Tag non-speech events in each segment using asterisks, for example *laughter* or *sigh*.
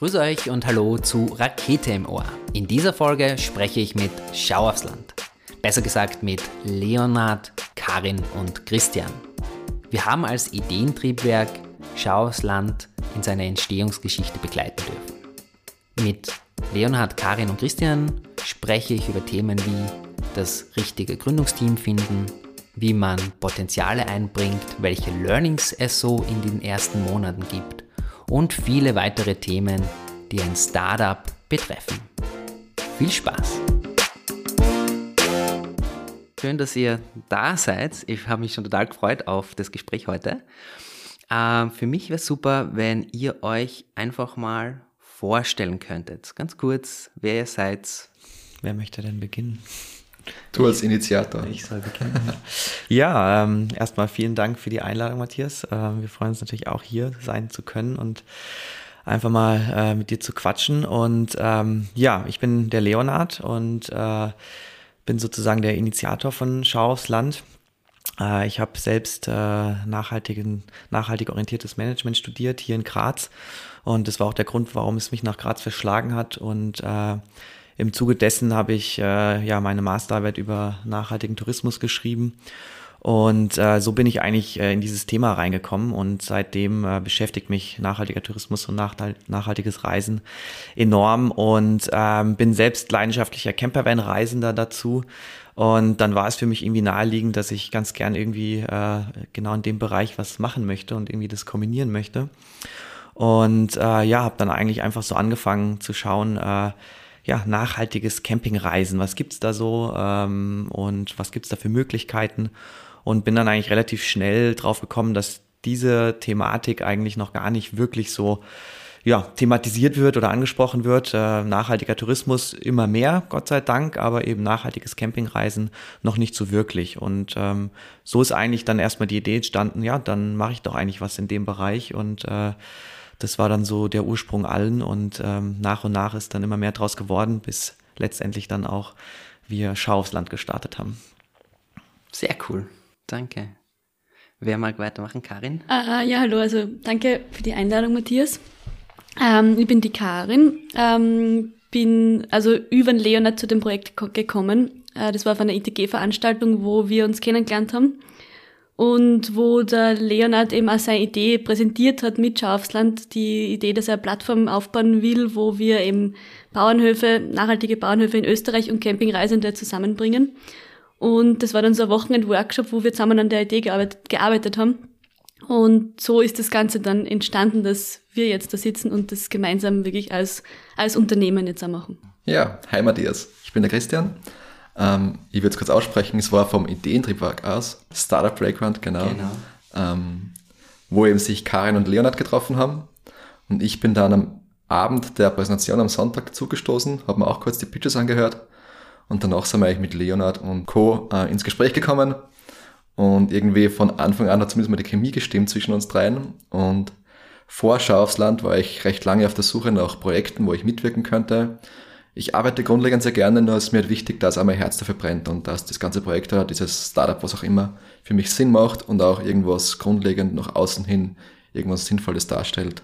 Grüße euch und hallo zu Rakete im Ohr. In dieser Folge spreche ich mit Schau aufs Land. Besser gesagt mit Leonard, Karin und Christian. Wir haben als Ideentriebwerk Schau aufs Land in seiner Entstehungsgeschichte begleiten dürfen. Mit Leonhard, Karin und Christian spreche ich über Themen wie das richtige Gründungsteam finden, wie man Potenziale einbringt, welche Learnings es so in den ersten Monaten gibt und viele weitere Themen, die ein Startup betreffen. Viel Spaß! Schön, dass ihr da seid. Ich habe mich schon total gefreut auf das Gespräch heute. Ähm, für mich wäre es super, wenn ihr euch einfach mal vorstellen könntet. Ganz kurz, wer ihr seid. Wer möchte denn beginnen? Du als Initiator. Ich soll beginnen. ja, ähm, erstmal vielen Dank für die Einladung, Matthias. Ähm, wir freuen uns natürlich auch hier sein zu können und einfach mal äh, mit dir zu quatschen. Und ähm, ja, ich bin der Leonard und äh, bin sozusagen der Initiator von Schau aufs Land. Äh, ich habe selbst äh, nachhaltigen, nachhaltig orientiertes Management studiert hier in Graz. Und das war auch der Grund, warum es mich nach Graz verschlagen hat. Und äh, im Zuge dessen habe ich äh, ja meine Masterarbeit über nachhaltigen Tourismus geschrieben. Und äh, so bin ich eigentlich äh, in dieses Thema reingekommen und seitdem äh, beschäftigt mich nachhaltiger Tourismus und nachhaltiges Reisen enorm und ähm, bin selbst leidenschaftlicher Campervan-Reisender dazu. Und dann war es für mich irgendwie naheliegend, dass ich ganz gern irgendwie äh, genau in dem Bereich was machen möchte und irgendwie das kombinieren möchte. Und äh, ja, habe dann eigentlich einfach so angefangen zu schauen, äh, ja, nachhaltiges Campingreisen. Was gibt's da so ähm, und was gibt's da für Möglichkeiten? Und bin dann eigentlich relativ schnell drauf gekommen, dass diese Thematik eigentlich noch gar nicht wirklich so ja, thematisiert wird oder angesprochen wird. Äh, nachhaltiger Tourismus immer mehr, Gott sei Dank, aber eben nachhaltiges Campingreisen noch nicht so wirklich. Und ähm, so ist eigentlich dann erstmal die Idee entstanden, ja, dann mache ich doch eigentlich was in dem Bereich und äh, das war dann so der Ursprung allen und ähm, nach und nach ist dann immer mehr draus geworden, bis letztendlich dann auch wir Schau aufs Land gestartet haben. Sehr cool. Danke. Wer mag weitermachen? Karin? Uh, ja, hallo. Also danke für die Einladung, Matthias. Ähm, ich bin die Karin. Ähm, bin also über den Leonard zu dem Projekt gekommen. Äh, das war auf einer ITG-Veranstaltung, wo wir uns kennengelernt haben und wo der Leonard eben auch seine Idee präsentiert hat mit Schafsland, die Idee, dass er eine Plattform aufbauen will, wo wir eben Bauernhöfe, nachhaltige Bauernhöfe in Österreich und Campingreisende zusammenbringen. Und das war dann so ein Wochenend-Workshop, wo wir zusammen an der Idee gearbeitet, gearbeitet haben. Und so ist das Ganze dann entstanden, dass wir jetzt da sitzen und das gemeinsam wirklich als, als Unternehmen jetzt auch machen. Ja, hi Matthias, ich bin der Christian. Ähm, ich würde es kurz aussprechen, es war vom Ideentriebwerk aus, Startup Playground, genau. genau. Ähm, wo eben sich Karin und Leonard getroffen haben. Und ich bin dann am Abend der Präsentation am Sonntag zugestoßen, habe mir auch kurz die Pitches angehört. Und danach sind wir eigentlich mit Leonard und Co. Äh, ins Gespräch gekommen. Und irgendwie von Anfang an hat zumindest mal die Chemie gestimmt zwischen uns dreien. Und vor Schau aufs Land war ich recht lange auf der Suche nach Projekten, wo ich mitwirken könnte ich arbeite grundlegend sehr gerne, nur es ist mir wichtig, dass auch mein Herz dafür brennt und dass das ganze Projekt oder dieses Startup, was auch immer, für mich Sinn macht und auch irgendwas grundlegend nach außen hin irgendwas Sinnvolles darstellt.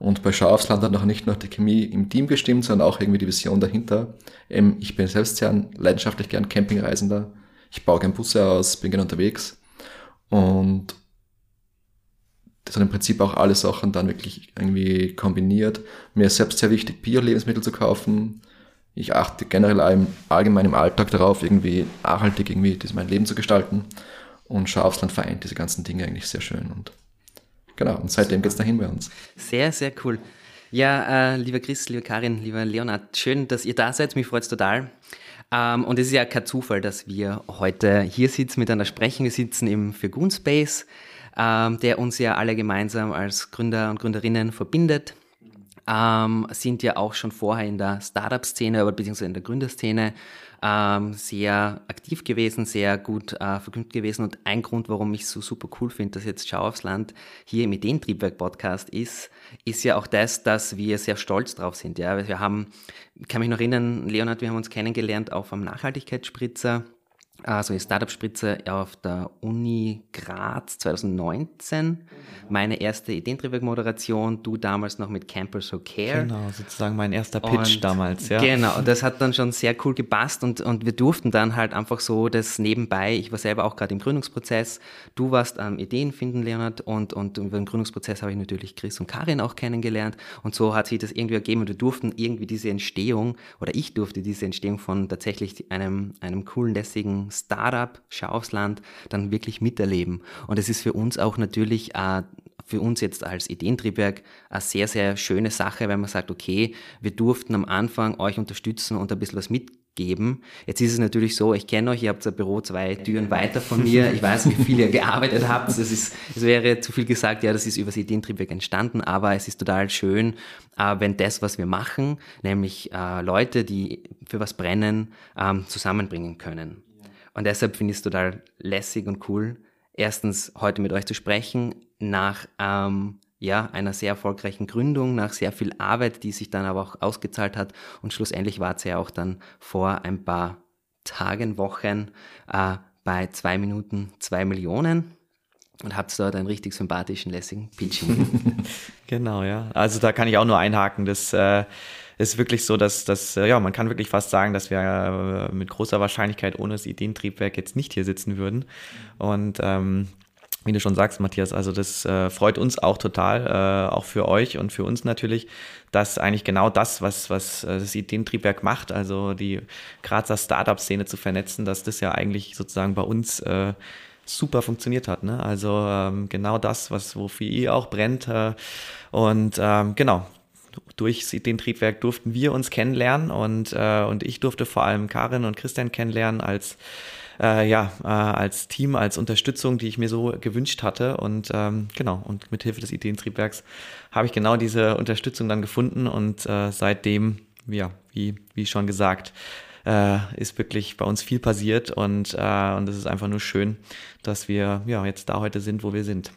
Und bei Schau aufs Land hat noch nicht nur die Chemie im Team gestimmt, sondern auch irgendwie die Vision dahinter. Ähm, ich bin selbst sehr leidenschaftlich gern Campingreisender. Ich baue gern Busse aus, bin gern unterwegs. Und das hat im Prinzip auch alle Sachen dann wirklich irgendwie kombiniert. Mir ist selbst sehr wichtig, Bio-Lebensmittel zu kaufen. Ich achte generell allgemein im Alltag darauf, irgendwie nachhaltig irgendwie das mein Leben zu gestalten. Und Schafsland vereint diese ganzen Dinge eigentlich sehr schön. Und genau, und seitdem geht's dahin bei uns. Sehr, sehr cool. Ja, äh, lieber Chris, liebe Karin, lieber Leonard, schön, dass ihr da seid. Mich freut's total. Ähm, und es ist ja kein Zufall, dass wir heute hier sitzen, miteinander sprechen. Wir sitzen im Firgun Space ähm, der uns ja alle gemeinsam als Gründer und Gründerinnen verbindet. Ähm, sind ja auch schon vorher in der Startup-Szene, aber beziehungsweise in der Gründerszene ähm, sehr aktiv gewesen, sehr gut äh, verknüpft gewesen. Und ein Grund, warum ich so super cool finde, dass jetzt Schau aufs Land hier im Ideentriebwerk-Podcast ist, ist ja auch das, dass wir sehr stolz drauf sind. Ja, wir haben, ich kann mich noch erinnern, Leonard, wir haben uns kennengelernt auch vom Nachhaltigkeitsspritzer also die Startup-Spritze auf der Uni Graz 2019. Meine erste Ideentriebwerk-Moderation, du damals noch mit Campus So Care. Genau, sozusagen mein erster Pitch Und damals, ja. Genau, und das hat dann schon sehr cool gepasst und, und wir durften dann halt einfach so das nebenbei, ich war selber auch gerade im Gründungsprozess, du warst am Ideen finden, Leonard, und, und über den Gründungsprozess habe ich natürlich Chris und Karin auch kennengelernt und so hat sich das irgendwie ergeben und wir durften irgendwie diese Entstehung, oder ich durfte diese Entstehung von tatsächlich einem, einem coolen, lässigen Startup, Schau aufs Land, dann wirklich miterleben. Und es ist für uns auch natürlich äh, für uns jetzt als Ideentriebwerk eine sehr, sehr schöne Sache, wenn man sagt, okay, wir durften am Anfang euch unterstützen und ein bisschen was mitgeben. Jetzt ist es natürlich so, ich kenne euch, ihr habt ein Büro zwei Türen weiter von mir, ich weiß, wie viel ihr *laughs* gearbeitet habt. Das ist, es wäre zu viel gesagt, ja, das ist über das Ideentriebwerk entstanden, aber es ist total schön, äh, wenn das, was wir machen, nämlich äh, Leute, die für was brennen, ähm, zusammenbringen können. Und deshalb finde ich es total lässig und cool, erstens heute mit euch zu sprechen, nach ähm, ja, einer sehr erfolgreichen Gründung, nach sehr viel Arbeit, die sich dann aber auch ausgezahlt hat. Und schlussendlich war es ja auch dann vor ein paar Tagen, Wochen äh, bei zwei Minuten zwei Millionen und habt dort einen richtig sympathischen, lässigen Pitching. *laughs* *laughs* genau, ja. Also da kann ich auch nur einhaken. Das äh, ist wirklich so, dass, dass äh, ja, man kann wirklich fast sagen, dass wir äh, mit großer Wahrscheinlichkeit ohne das Ideentriebwerk jetzt nicht hier sitzen würden. Und ähm, wie du schon sagst, Matthias, also das äh, freut uns auch total, äh, auch für euch und für uns natürlich, dass eigentlich genau das, was, was äh, das Ideentriebwerk macht, also die Grazer Startup-Szene zu vernetzen, dass das ja eigentlich sozusagen bei uns äh, super funktioniert hat. Ne? Also ähm, genau das, was wofür ihr auch brennt. Äh, und ähm, genau, durch den Triebwerk durften wir uns kennenlernen und, äh, und ich durfte vor allem Karin und Christian kennenlernen als äh, ja, äh, als Team, als Unterstützung, die ich mir so gewünscht hatte. Und ähm, genau, und mit Hilfe des Ideentriebwerks habe ich genau diese Unterstützung dann gefunden und äh, seitdem, ja, wie, wie schon gesagt, äh, ist wirklich bei uns viel passiert und, äh, und es ist einfach nur schön, dass wir ja jetzt da heute sind, wo wir sind.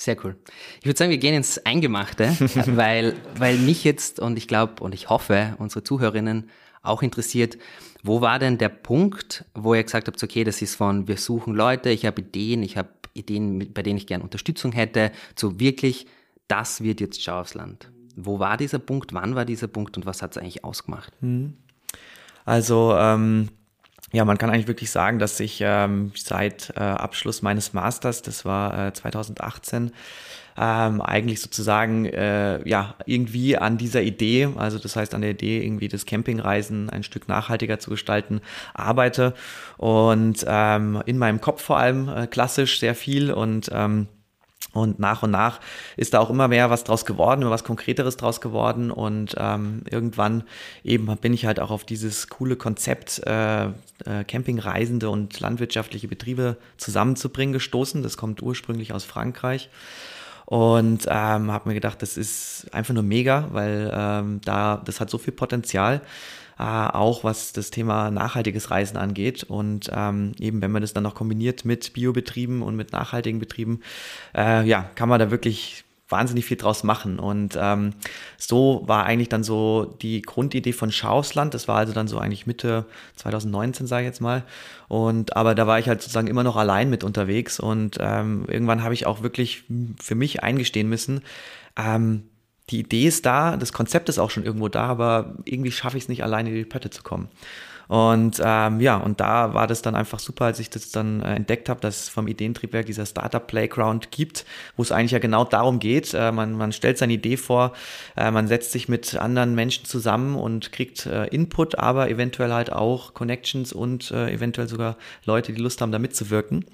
Sehr cool. Ich würde sagen, wir gehen ins Eingemachte, *laughs* weil, weil mich jetzt und ich glaube und ich hoffe, unsere Zuhörerinnen auch interessiert, wo war denn der Punkt, wo ihr gesagt habt, okay, das ist von wir suchen Leute, ich habe Ideen, ich habe Ideen, bei denen ich gerne Unterstützung hätte, zu wirklich, das wird jetzt Schau aufs Land. Wo war dieser Punkt, wann war dieser Punkt und was hat es eigentlich ausgemacht? Mhm. Also ähm, ja, man kann eigentlich wirklich sagen, dass ich ähm, seit äh, Abschluss meines Masters, das war äh, 2018, ähm, eigentlich sozusagen äh, ja irgendwie an dieser Idee, also das heißt an der Idee irgendwie das Campingreisen ein Stück nachhaltiger zu gestalten, arbeite. Und ähm, in meinem Kopf vor allem äh, klassisch sehr viel und ähm, und nach und nach ist da auch immer mehr was draus geworden, immer was Konkreteres draus geworden. Und ähm, irgendwann eben bin ich halt auch auf dieses coole Konzept, äh, äh, Campingreisende und landwirtschaftliche Betriebe zusammenzubringen gestoßen. Das kommt ursprünglich aus Frankreich. Und ähm, habe mir gedacht, das ist einfach nur mega, weil ähm, da das hat so viel Potenzial äh, auch was das Thema nachhaltiges Reisen angeht. Und ähm, eben, wenn man das dann noch kombiniert mit Biobetrieben und mit nachhaltigen Betrieben, äh, ja, kann man da wirklich wahnsinnig viel draus machen. Und ähm, so war eigentlich dann so die Grundidee von Schausland. Das war also dann so eigentlich Mitte 2019, sage ich jetzt mal. Und aber da war ich halt sozusagen immer noch allein mit unterwegs. Und ähm, irgendwann habe ich auch wirklich für mich eingestehen müssen, ähm, die Idee ist da, das Konzept ist auch schon irgendwo da, aber irgendwie schaffe ich es nicht, alleine in die Pötte zu kommen. Und ähm, ja, und da war das dann einfach super, als ich das dann äh, entdeckt habe, dass es vom Ideentriebwerk dieser Startup Playground gibt, wo es eigentlich ja genau darum geht. Äh, man, man stellt seine Idee vor, äh, man setzt sich mit anderen Menschen zusammen und kriegt äh, Input, aber eventuell halt auch Connections und äh, eventuell sogar Leute, die Lust haben, da mitzuwirken.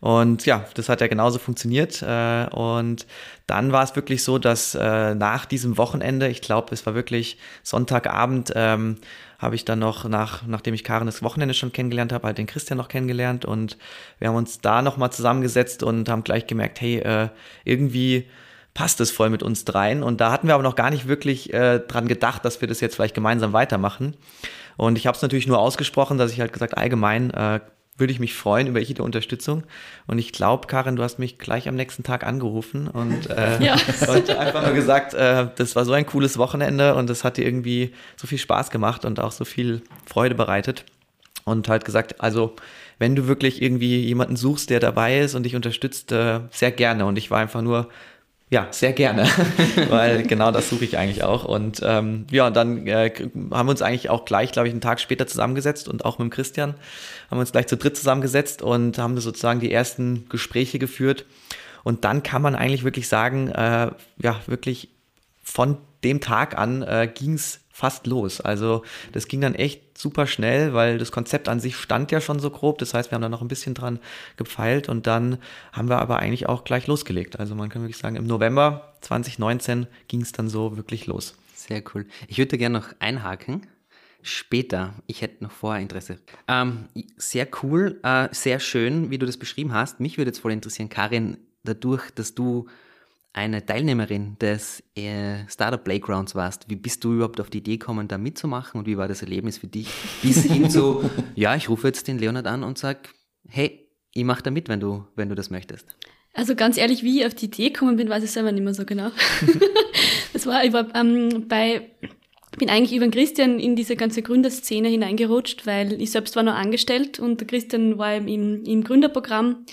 Und ja, das hat ja genauso funktioniert. Äh, und dann war es wirklich so, dass äh, nach diesem Wochenende, ich glaube, es war wirklich Sonntagabend, ähm, habe ich dann noch, nach, nachdem ich Karin das Wochenende schon kennengelernt habe, halt den Christian noch kennengelernt und wir haben uns da nochmal zusammengesetzt und haben gleich gemerkt, hey, äh, irgendwie passt es voll mit uns dreien. Und da hatten wir aber noch gar nicht wirklich äh, dran gedacht, dass wir das jetzt vielleicht gemeinsam weitermachen. Und ich habe es natürlich nur ausgesprochen, dass ich halt gesagt, allgemein äh, würde ich mich freuen über jede Unterstützung. Und ich glaube, Karin, du hast mich gleich am nächsten Tag angerufen und, äh, *laughs* ja. und einfach nur gesagt, äh, das war so ein cooles Wochenende und das hat dir irgendwie so viel Spaß gemacht und auch so viel Freude bereitet. Und halt gesagt, also wenn du wirklich irgendwie jemanden suchst, der dabei ist und dich unterstützt, äh, sehr gerne. Und ich war einfach nur ja, sehr gerne, *laughs* weil genau das suche ich eigentlich auch. Und ähm, ja, und dann äh, haben wir uns eigentlich auch gleich, glaube ich, einen Tag später zusammengesetzt und auch mit dem Christian haben wir uns gleich zu dritt zusammengesetzt und haben sozusagen die ersten Gespräche geführt. Und dann kann man eigentlich wirklich sagen, äh, ja, wirklich von dem Tag an äh, ging es fast los. Also das ging dann echt super schnell, weil das Konzept an sich stand ja schon so grob. Das heißt, wir haben da noch ein bisschen dran gepfeilt und dann haben wir aber eigentlich auch gleich losgelegt. Also man kann wirklich sagen, im November 2019 ging es dann so wirklich los. Sehr cool. Ich würde gerne noch einhaken. Später, ich hätte noch vorher Interesse. Ähm, sehr cool, äh, sehr schön, wie du das beschrieben hast. Mich würde jetzt voll interessieren, Karin, dadurch, dass du eine Teilnehmerin des äh, Startup Playgrounds warst. Wie bist du überhaupt auf die Idee gekommen, da mitzumachen und wie war das Erlebnis für dich? Bis hin zu, *laughs* ja, ich rufe jetzt den Leonard an und sag, hey, ich mache da mit, wenn du, wenn du das möchtest. Also ganz ehrlich, wie ich auf die Idee gekommen bin, weiß ich selber nicht mehr so genau. *laughs* das war, ich war ähm, bei, bin eigentlich über den Christian in diese ganze Gründerszene hineingerutscht, weil ich selbst war noch angestellt und der Christian war im, im Gründerprogramm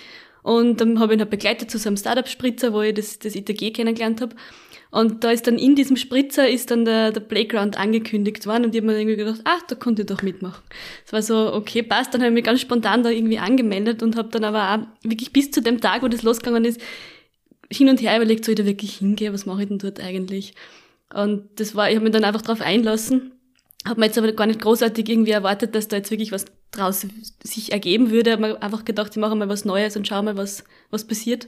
und dann habe ich ihn halt begleitet zu so einem Startup-Spritzer, wo ich das, das ITG kennengelernt habe. Und da ist dann in diesem Spritzer ist dann der, der Playground angekündigt worden und ich habe mir irgendwie gedacht, ach, da konnte ich doch mitmachen. Es war so, okay, passt, dann habe ich mich ganz spontan da irgendwie angemeldet und habe dann aber auch wirklich bis zu dem Tag, wo das losgegangen ist, hin und her überlegt, soll ich da wirklich hingehen, was mache ich denn dort eigentlich? Und das war, ich habe mich dann einfach drauf einlassen habe mir jetzt aber gar nicht großartig irgendwie erwartet, dass da jetzt wirklich was draus sich ergeben würde. Habe mir einfach gedacht, ich mache mal was Neues und schau mal, was, was passiert.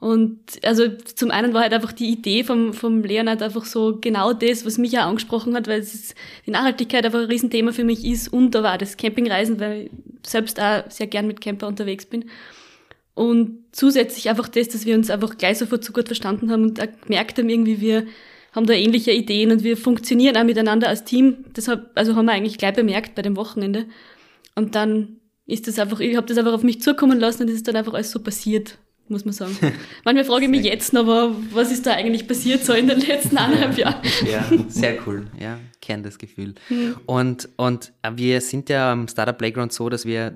Und also zum einen war halt einfach die Idee vom, vom Leonard einfach so genau das, was mich auch angesprochen hat, weil es ist, die Nachhaltigkeit einfach ein Riesenthema für mich ist und da war das Campingreisen, weil ich selbst auch sehr gern mit Camper unterwegs bin. Und zusätzlich einfach das, dass wir uns einfach gleich sofort so gut verstanden haben und gemerkt haben, irgendwie wir haben da ähnliche Ideen und wir funktionieren auch miteinander als Team. Deshalb, also haben wir eigentlich gleich bemerkt bei dem Wochenende. Und dann ist das einfach, ich habe das einfach auf mich zukommen lassen und es ist dann einfach alles so passiert, muss man sagen. *laughs* Manchmal frage ich mich jetzt noch, aber was ist da eigentlich passiert so in den letzten anderthalb Jahren? *laughs* Ja, sehr cool. Ja, kenne das Gefühl. Hm. Und, und äh, wir sind ja am Startup Playground so, dass wir,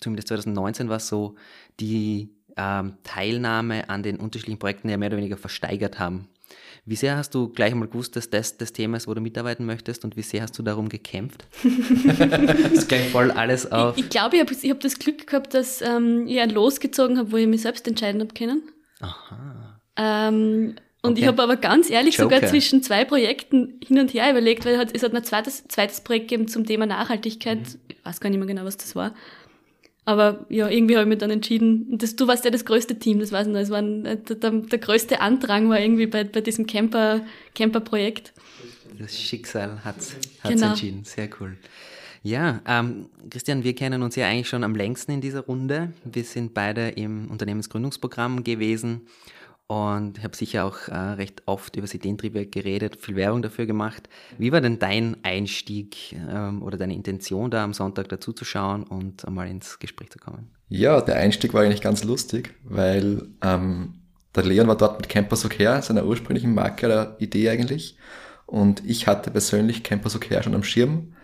zumindest 2019 war es so, die ähm, Teilnahme an den unterschiedlichen Projekten ja mehr oder weniger versteigert haben. Wie sehr hast du gleich einmal gewusst, dass das das Thema ist, wo du mitarbeiten möchtest und wie sehr hast du darum gekämpft? *laughs* das gleich voll alles auf. Ich, ich glaube, ich habe ich hab das Glück gehabt, dass ähm, ich einen losgezogen habe, wo ich mich selbst entscheiden habe können. Aha. Ähm, und okay. ich habe aber ganz ehrlich Joker. sogar zwischen zwei Projekten hin und her überlegt, weil es hat ein zweites, zweites Projekt gegeben zum Thema Nachhaltigkeit. Mhm. Ich weiß gar nicht mehr genau, was das war. Aber ja, irgendwie habe ich mich dann entschieden, das, du warst ja das größte Team, das weiß ich noch, es war ein, der, der, der, größte Andrang war irgendwie bei, bei diesem Camper, Camper-Projekt. Das Schicksal hat es genau. entschieden, sehr cool. Ja, ähm, Christian, wir kennen uns ja eigentlich schon am längsten in dieser Runde. Wir sind beide im Unternehmensgründungsprogramm gewesen und ich habe sicher auch äh, recht oft über das Ideentriebwerk geredet, viel Werbung dafür gemacht. Wie war denn dein Einstieg ähm, oder deine Intention da am Sonntag dazu zu schauen und einmal ins Gespräch zu kommen? Ja, der Einstieg war eigentlich ganz lustig, weil ähm, der Leon war dort mit Campus Okay, seiner ursprünglichen Marke der Idee eigentlich. Und ich hatte persönlich Campus Okay schon am Schirm.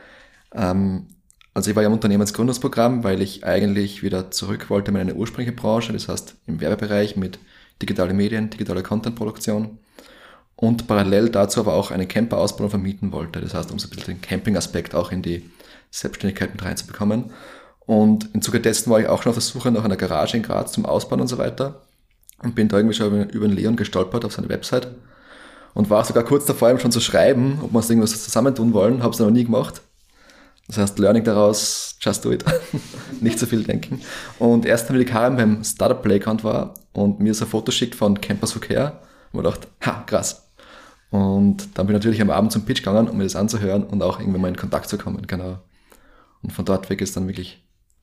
Ähm, also ich war ja im Unternehmensgründungsprogramm, weil ich eigentlich wieder zurück wollte in meine ursprüngliche Branche, das heißt im Werbebereich mit digitale Medien, digitale Contentproduktion und parallel dazu aber auch einen Camper ausbauen und vermieten wollte. Das heißt, um so ein bisschen den Camping-Aspekt auch in die Selbstständigkeit mit reinzubekommen. Und im Zuge dessen war ich auch schon auf der Suche nach einer Garage in Graz zum Ausbauen und so weiter und bin da irgendwie schon über, den Leon gestolpert auf seine Website und war sogar kurz davor, ihm schon zu schreiben, ob wir uns irgendwas zusammentun wollen, habe es aber nie gemacht. Das heißt, Learning daraus, just do it. *laughs* Nicht so viel denken. Und erst wenn die Karin beim Startup Playground war und mir so ein Foto schickt von Campus Verkehr, haben wir gedacht, ha, krass. Und dann bin ich natürlich am Abend zum Pitch gegangen, um mir das anzuhören und auch irgendwie mal in Kontakt zu kommen, genau. Und von dort weg ist dann wirklich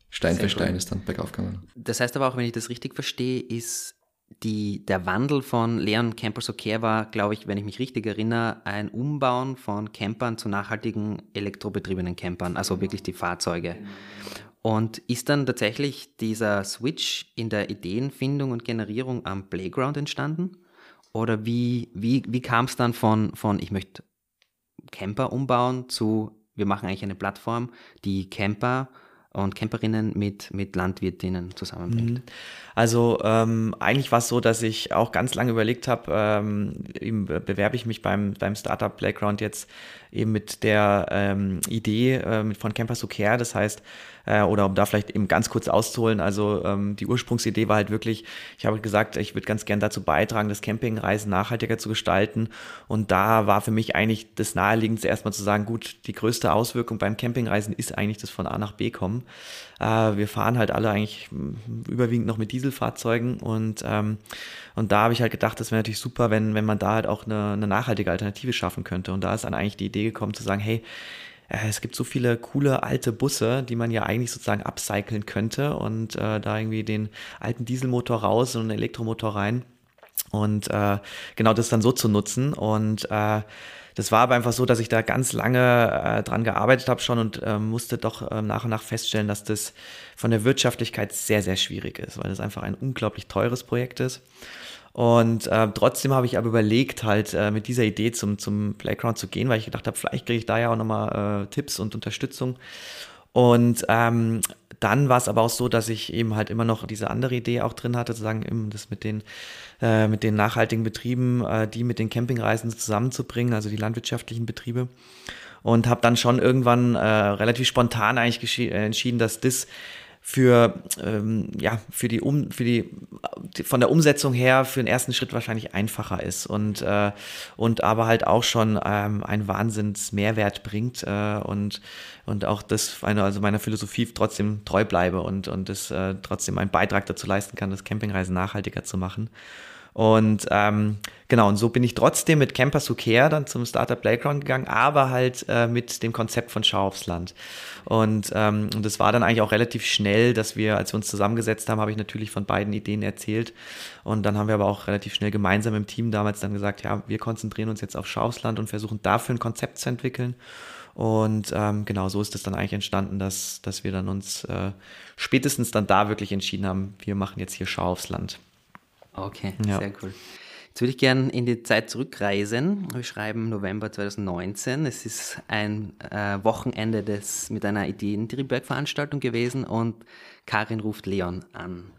Stein Sehr für Stein cool. ist dann bergauf gegangen. Das heißt aber auch, wenn ich das richtig verstehe, ist die, der Wandel von leeren Campers so Care war, glaube ich, wenn ich mich richtig erinnere, ein Umbauen von Campern zu nachhaltigen elektrobetriebenen Campern, also wirklich die Fahrzeuge. Und ist dann tatsächlich dieser Switch in der Ideenfindung und Generierung am Playground entstanden? Oder wie, wie, wie kam es dann von, von, ich möchte Camper umbauen zu, wir machen eigentlich eine Plattform, die Camper und Camperinnen mit, mit Landwirtinnen zusammenbringt. Mhm. Also ähm, eigentlich war es so, dass ich auch ganz lange überlegt habe, ähm, bewerbe ich mich beim, beim Startup Playground jetzt eben mit der ähm, Idee äh, von Campus to Care. Das heißt, äh, oder um da vielleicht eben ganz kurz auszuholen, also ähm, die Ursprungsidee war halt wirklich, ich habe gesagt, ich würde ganz gern dazu beitragen, das Campingreisen nachhaltiger zu gestalten. Und da war für mich eigentlich das Naheliegendste erstmal zu sagen, gut, die größte Auswirkung beim Campingreisen ist eigentlich das von A nach B kommen. Äh, wir fahren halt alle eigentlich überwiegend noch mit Dieselfahrzeugen und, ähm, und da habe ich halt gedacht, das wäre natürlich super, wenn, wenn man da halt auch eine, eine nachhaltige Alternative schaffen könnte. Und da ist dann eigentlich die Idee gekommen zu sagen, hey, es gibt so viele coole alte Busse, die man ja eigentlich sozusagen upcyclen könnte und äh, da irgendwie den alten Dieselmotor raus und einen Elektromotor rein und äh, genau das dann so zu nutzen und äh, das war aber einfach so, dass ich da ganz lange äh, dran gearbeitet habe schon und äh, musste doch äh, nach und nach feststellen, dass das von der Wirtschaftlichkeit sehr, sehr schwierig ist, weil das einfach ein unglaublich teures Projekt ist. Und äh, trotzdem habe ich aber überlegt, halt äh, mit dieser Idee zum, zum Playground zu gehen, weil ich gedacht habe, vielleicht kriege ich da ja auch nochmal äh, Tipps und Unterstützung. Und ähm, dann war es aber auch so, dass ich eben halt immer noch diese andere Idee auch drin hatte, zu sagen, das mit den, äh, mit den nachhaltigen Betrieben, äh, die mit den Campingreisen zusammenzubringen, also die landwirtschaftlichen Betriebe. Und habe dann schon irgendwann äh, relativ spontan eigentlich äh, entschieden, dass das für, ähm, ja, für die, um, für die, von der Umsetzung her für den ersten Schritt wahrscheinlich einfacher ist und, äh, und aber halt auch schon ähm, einen Wahnsinns-Mehrwert bringt äh, und, und auch das, also meiner Philosophie trotzdem treu bleibe und, und das äh, trotzdem einen Beitrag dazu leisten kann, das Campingreisen nachhaltiger zu machen. Und ähm, genau, und so bin ich trotzdem mit Camper to Care dann zum Startup Playground gegangen, aber halt äh, mit dem Konzept von Schau aufs Land. Und, ähm, und das war dann eigentlich auch relativ schnell, dass wir, als wir uns zusammengesetzt haben, habe ich natürlich von beiden Ideen erzählt. Und dann haben wir aber auch relativ schnell gemeinsam im Team damals dann gesagt, ja, wir konzentrieren uns jetzt auf Schau aufs Land und versuchen dafür ein Konzept zu entwickeln. Und ähm, genau so ist es dann eigentlich entstanden, dass, dass wir dann uns äh, spätestens dann da wirklich entschieden haben, wir machen jetzt hier Schau aufs Land. Okay, ja. sehr cool. Jetzt würde ich gerne in die Zeit zurückreisen. Wir schreiben November 2019. Es ist ein äh, Wochenende des, mit einer Ideen-Triebwerk-Veranstaltung gewesen und Karin ruft Leon an.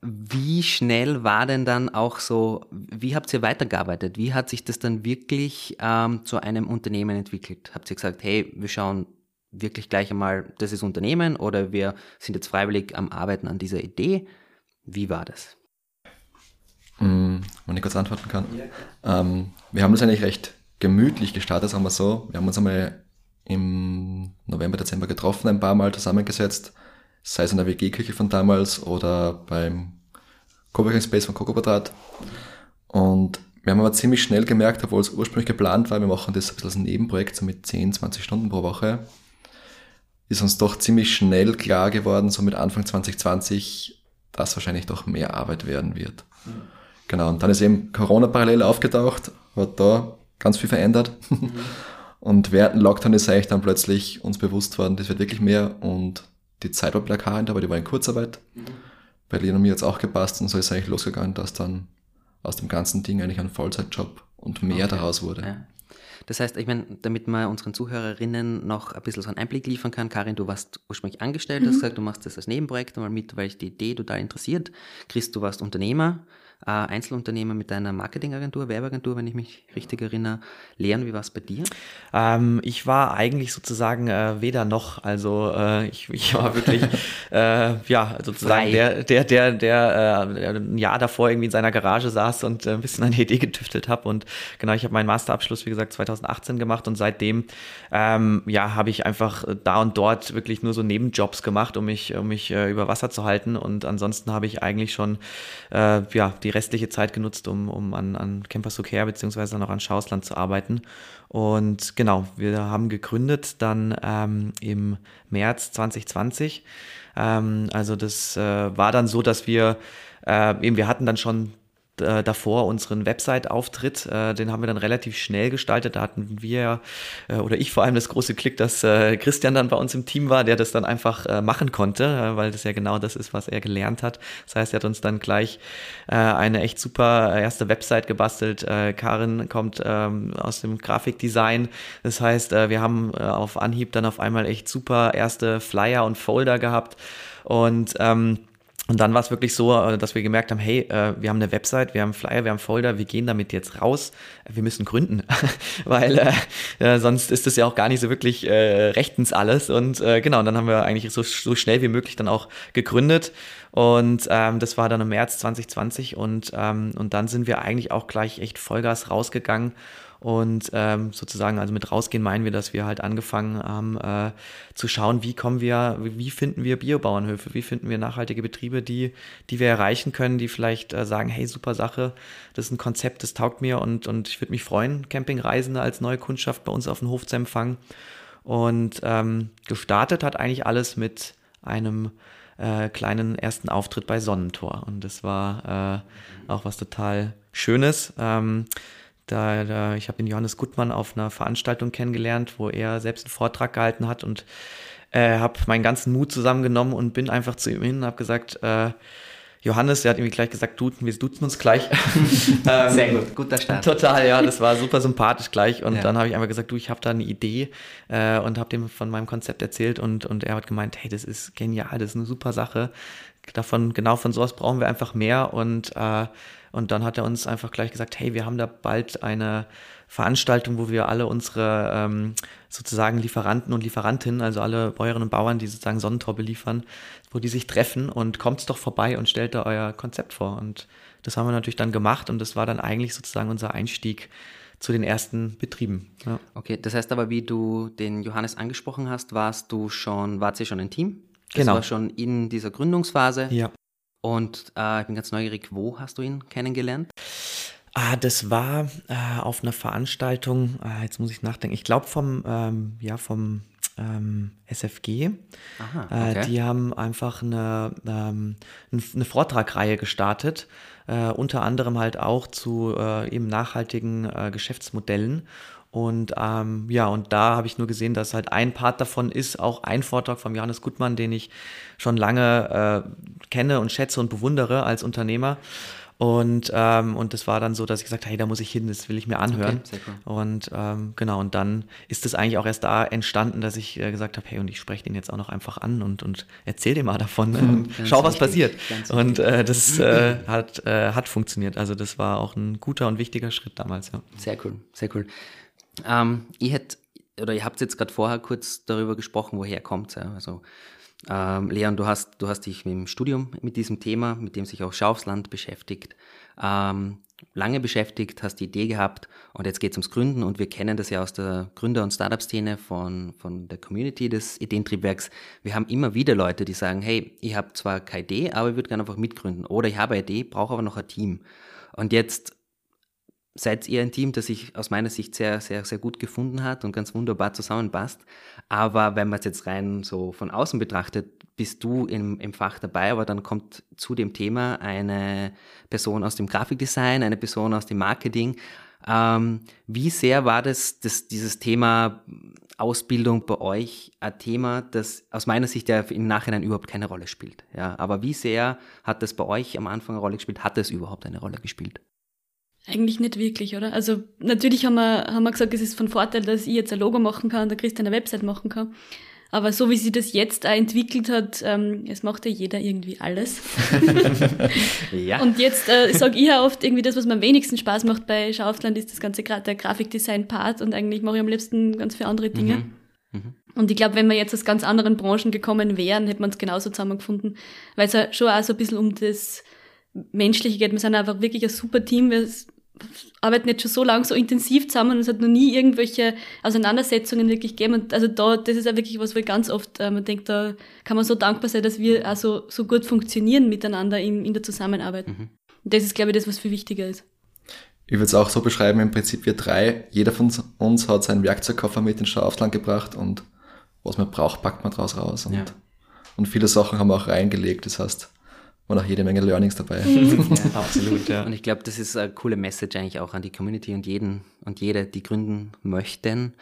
Wie schnell war denn dann auch so, wie habt ihr weitergearbeitet? Wie hat sich das dann wirklich ähm, zu einem Unternehmen entwickelt? Habt ihr gesagt, hey, wir schauen wirklich gleich einmal, das ist Unternehmen oder wir sind jetzt freiwillig am Arbeiten an dieser Idee? Wie war das? Mm, wenn ich kurz antworten kann. Ja. Ähm, wir haben das eigentlich recht gemütlich gestartet, sagen wir so. Wir haben uns einmal im November, Dezember getroffen, ein paar Mal zusammengesetzt, sei es in der WG-Küche von damals oder beim Coworking Space von Coco Quadrat. Und wir haben aber ziemlich schnell gemerkt, obwohl es ursprünglich geplant war, wir machen das ein bisschen als Nebenprojekt, so mit 10, 20 Stunden pro Woche, ist uns doch ziemlich schnell klar geworden, so mit Anfang 2020, dass wahrscheinlich doch mehr Arbeit werden wird. Mhm. Genau, und dann ist eben Corona parallel aufgetaucht, hat da ganz viel verändert. Mhm. *laughs* Und während dem Lockdown ist eigentlich dann plötzlich uns bewusst worden, das wird wirklich mehr und die Zeit war plakant, aber die war in Kurzarbeit. Mhm. Bei Leon und mir hat es auch gepasst und so ist es eigentlich losgegangen, dass dann aus dem ganzen Ding eigentlich ein Vollzeitjob und mehr okay. daraus wurde. Ja. Das heißt, ich meine, damit man unseren Zuhörerinnen noch ein bisschen so einen Einblick liefern kann, Karin, du warst ursprünglich angestellt, mhm. hast gesagt, du machst das als Nebenprojekt mal mit, weil dich die Idee total interessiert. Chris, du warst Unternehmer, äh, Einzelunternehmer mit einer Marketingagentur, Werbeagentur, wenn ich mich richtig erinnere. Leon, wie war es bei dir? Ähm, ich war eigentlich sozusagen äh, weder noch. Also äh, ich, ich war wirklich *laughs* äh, ja sozusagen der, der, der, der äh, ein Jahr davor irgendwie in seiner Garage saß und äh, ein bisschen eine Idee getüftelt habe. Und genau, ich habe meinen Masterabschluss, wie gesagt, 2018 gemacht und seitdem ähm, ja, habe ich einfach da und dort wirklich nur so Nebenjobs gemacht, um mich, um mich über Wasser zu halten. Und ansonsten habe ich eigentlich schon ja, die restliche Zeit genutzt, um, um an, an Campus to Care beziehungsweise noch an Schausland zu arbeiten. Und genau, wir haben gegründet dann ähm, im März 2020. Ähm, also das äh, war dann so, dass wir äh, eben, wir hatten dann schon äh, davor unseren Website-Auftritt. Äh, den haben wir dann relativ schnell gestaltet. Da hatten wir äh, oder ich vor allem das große Klick, dass äh, Christian dann bei uns im Team war, der das dann einfach äh, machen konnte, äh, weil das ja genau das ist, was er gelernt hat. Das heißt, er hat uns dann gleich äh, eine echt super erste Website gebastelt. Äh, Karin kommt ähm, aus dem Grafikdesign. Das heißt, äh, wir haben äh, auf Anhieb dann auf einmal echt super erste Flyer und Folder gehabt. Und ähm, und dann war es wirklich so, äh, dass wir gemerkt haben, hey, äh, wir haben eine Website, wir haben Flyer, wir haben Folder, wir gehen damit jetzt raus, wir müssen gründen, *laughs* weil äh, äh, sonst ist das ja auch gar nicht so wirklich äh, rechtens alles. Und äh, genau, und dann haben wir eigentlich so, so schnell wie möglich dann auch gegründet. Und ähm, das war dann im März 2020 und, ähm, und dann sind wir eigentlich auch gleich echt Vollgas rausgegangen und ähm, sozusagen, also mit rausgehen meinen wir, dass wir halt angefangen haben äh, zu schauen, wie kommen wir, wie finden wir Biobauernhöfe, wie finden wir nachhaltige Betriebe, die, die wir erreichen können, die vielleicht äh, sagen, hey, super Sache, das ist ein Konzept, das taugt mir und, und ich würde mich freuen, Campingreisende als neue Kundschaft bei uns auf dem Hof zu empfangen. Und ähm, gestartet hat eigentlich alles mit einem äh, kleinen ersten Auftritt bei Sonnentor. Und das war äh, auch was total Schönes. Ähm, da, da, ich habe den Johannes Gutmann auf einer Veranstaltung kennengelernt, wo er selbst einen Vortrag gehalten hat und äh, habe meinen ganzen Mut zusammengenommen und bin einfach zu ihm hin und habe gesagt, äh, Johannes, der hat irgendwie gleich gesagt, du, wir duzen uns gleich. *laughs* ähm, Sehr gut, guter Start. Total, ja, das war super sympathisch gleich. Und ja. dann habe ich einfach gesagt, du, ich habe da eine Idee äh, und habe dem von meinem Konzept erzählt und, und er hat gemeint, hey, das ist genial, das ist eine super Sache. Davon, genau von sowas brauchen wir einfach mehr und äh, und dann hat er uns einfach gleich gesagt, hey, wir haben da bald eine Veranstaltung, wo wir alle unsere ähm, sozusagen Lieferanten und Lieferantinnen, also alle Bäuerinnen und Bauern, die sozusagen Sonnentor beliefern, wo die sich treffen und kommt doch vorbei und stellt da euer Konzept vor. Und das haben wir natürlich dann gemacht und das war dann eigentlich sozusagen unser Einstieg zu den ersten Betrieben. Ja. Okay, das heißt aber, wie du den Johannes angesprochen hast, warst du schon, wart ihr schon ein Team? Das genau. war schon in dieser Gründungsphase. Ja. Und äh, ich bin ganz neugierig, wo hast du ihn kennengelernt? Ah, das war äh, auf einer Veranstaltung, äh, jetzt muss ich nachdenken, ich glaube vom, ähm, ja, vom ähm, SFG. Aha, äh, okay. die haben einfach eine, ähm, eine Vortragreihe gestartet, äh, unter anderem halt auch zu äh, eben nachhaltigen Geschäftsmodellen. Und ähm, ja, und da habe ich nur gesehen, dass halt ein Part davon ist auch ein Vortrag von Johannes Gutmann, den ich schon lange äh, kenne und schätze und bewundere als Unternehmer. Und, ähm, und das war dann so, dass ich gesagt habe, hey, da muss ich hin, das will ich mir anhören. Okay, cool. Und ähm, genau, und dann ist es eigentlich auch erst da entstanden, dass ich äh, gesagt habe, hey, und ich spreche den jetzt auch noch einfach an und, und erzähl dir mal davon ne? und schau, was passiert. Und äh, das äh, hat, äh, hat funktioniert. Also das war auch ein guter und wichtiger Schritt damals, ja. Sehr cool, sehr cool. Ähm, ich hätte, oder ihr habt jetzt gerade vorher kurz darüber gesprochen, woher kommt ja? Also ähm, Leon, du hast, du hast dich im Studium mit diesem Thema, mit dem sich auch Schaufsland beschäftigt, ähm, lange beschäftigt, hast die Idee gehabt und jetzt geht es ums Gründen und wir kennen das ja aus der Gründer- und Startup-Szene von, von der Community des Ideentriebwerks. Wir haben immer wieder Leute, die sagen, hey, ich habe zwar keine Idee, aber ich würde gerne einfach mitgründen oder ich habe eine Idee, brauche aber noch ein Team. Und jetzt seid ihr ein Team, das sich aus meiner Sicht sehr, sehr, sehr gut gefunden hat und ganz wunderbar zusammenpasst. Aber wenn man es jetzt rein so von außen betrachtet, bist du im, im Fach dabei, aber dann kommt zu dem Thema eine Person aus dem Grafikdesign, eine Person aus dem Marketing. Ähm, wie sehr war das, das, dieses Thema Ausbildung bei euch ein Thema, das aus meiner Sicht ja im Nachhinein überhaupt keine Rolle spielt? Ja, aber wie sehr hat das bei euch am Anfang eine Rolle gespielt? Hat es überhaupt eine Rolle gespielt? Eigentlich nicht wirklich, oder? Also natürlich haben wir, haben wir gesagt, es ist von Vorteil, dass ich jetzt ein Logo machen kann und der Christian eine Website machen kann. Aber so wie sie das jetzt auch entwickelt hat, ähm, es macht ja jeder irgendwie alles. *laughs* ja. Und jetzt äh, sage ich ja oft irgendwie das, was mir am wenigsten Spaß macht bei Schaufland, ist das ganze der Grafikdesign-Part und eigentlich mache ich am liebsten ganz viele andere Dinge. Mhm. Mhm. Und ich glaube, wenn wir jetzt aus ganz anderen Branchen gekommen wären, hätte man es genauso zusammengefunden, weil es ja schon auch so ein bisschen um das Menschliche geht. Wir sind einfach wirklich ein super Team. Wir arbeiten jetzt schon so lange so intensiv zusammen und es hat noch nie irgendwelche Auseinandersetzungen wirklich gegeben. Und also da, das ist ja wirklich was, wo ich ganz oft, äh, man denkt, da kann man so dankbar sein, dass wir also so gut funktionieren miteinander in, in der Zusammenarbeit. Mhm. Und das ist, glaube ich, das, was viel wichtiger ist. Ich würde es auch so beschreiben, im Prinzip wir drei, jeder von uns hat seinen Werkzeugkoffer mit in den Ausland gebracht und was man braucht, packt man draus raus. Und, ja. und viele Sachen haben wir auch reingelegt. Das heißt, und auch jede Menge Learnings dabei. *laughs* ja, absolut, ja. Und ich glaube, das ist eine coole Message eigentlich auch an die Community und jeden und jede, die gründen möchten.